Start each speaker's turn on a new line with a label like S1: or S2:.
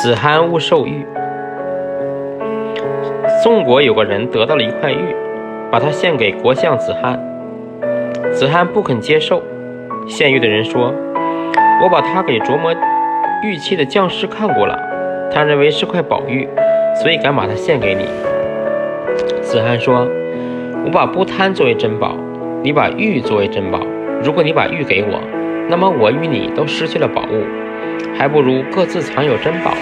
S1: 子罕勿受玉。宋国有个人得到了一块玉，把它献给国相子罕。子罕不肯接受。献玉的人说：“我把它给琢磨玉器的匠师看过了，他认为是块宝玉，所以敢把它献给你。”子罕说：“我把不贪作为珍宝，你把玉作为珍宝。如果你把玉给我，那么我与你都失去了宝物，还不如各自藏有珍宝。”